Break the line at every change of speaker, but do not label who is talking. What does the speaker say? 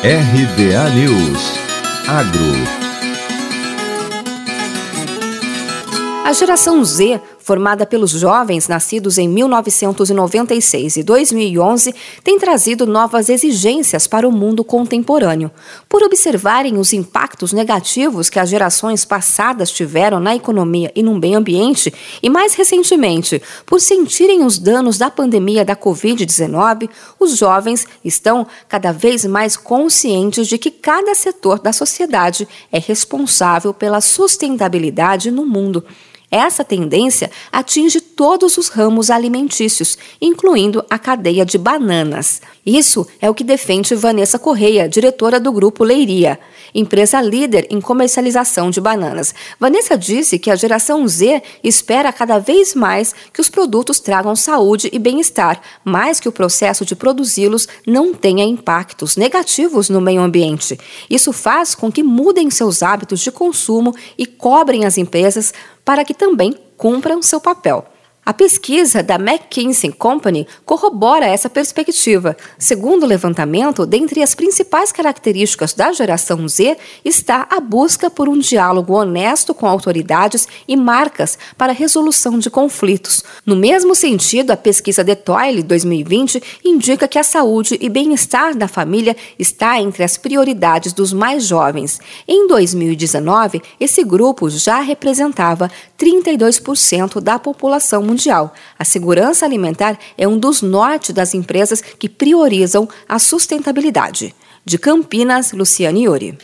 RBA News. Agro.
A geração Z, formada pelos jovens nascidos em 1996 e 2011, tem trazido novas exigências para o mundo contemporâneo. Por observarem os impactos negativos que as gerações passadas tiveram na economia e no meio ambiente, e mais recentemente, por sentirem os danos da pandemia da Covid-19, os jovens estão cada vez mais conscientes de que cada setor da sociedade é responsável pela sustentabilidade no mundo. Essa tendência atinge todos os ramos alimentícios, incluindo a cadeia de bananas. Isso é o que defende Vanessa Correia, diretora do Grupo Leiria, empresa líder em comercialização de bananas. Vanessa disse que a geração Z espera cada vez mais que os produtos tragam saúde e bem-estar, mas que o processo de produzi-los não tenha impactos negativos no meio ambiente. Isso faz com que mudem seus hábitos de consumo e cobrem as empresas para que também cumpram seu papel. A pesquisa da McKinsey Company corrobora essa perspectiva. Segundo o levantamento, dentre as principais características da geração Z está a busca por um diálogo honesto com autoridades e marcas para resolução de conflitos. No mesmo sentido, a pesquisa de Toyle 2020 indica que a saúde e bem-estar da família está entre as prioridades dos mais jovens. Em 2019, esse grupo já representava 32% da população mundial mundial. A segurança alimentar é um dos nortes das empresas que priorizam a sustentabilidade. De Campinas, Luciane Iori.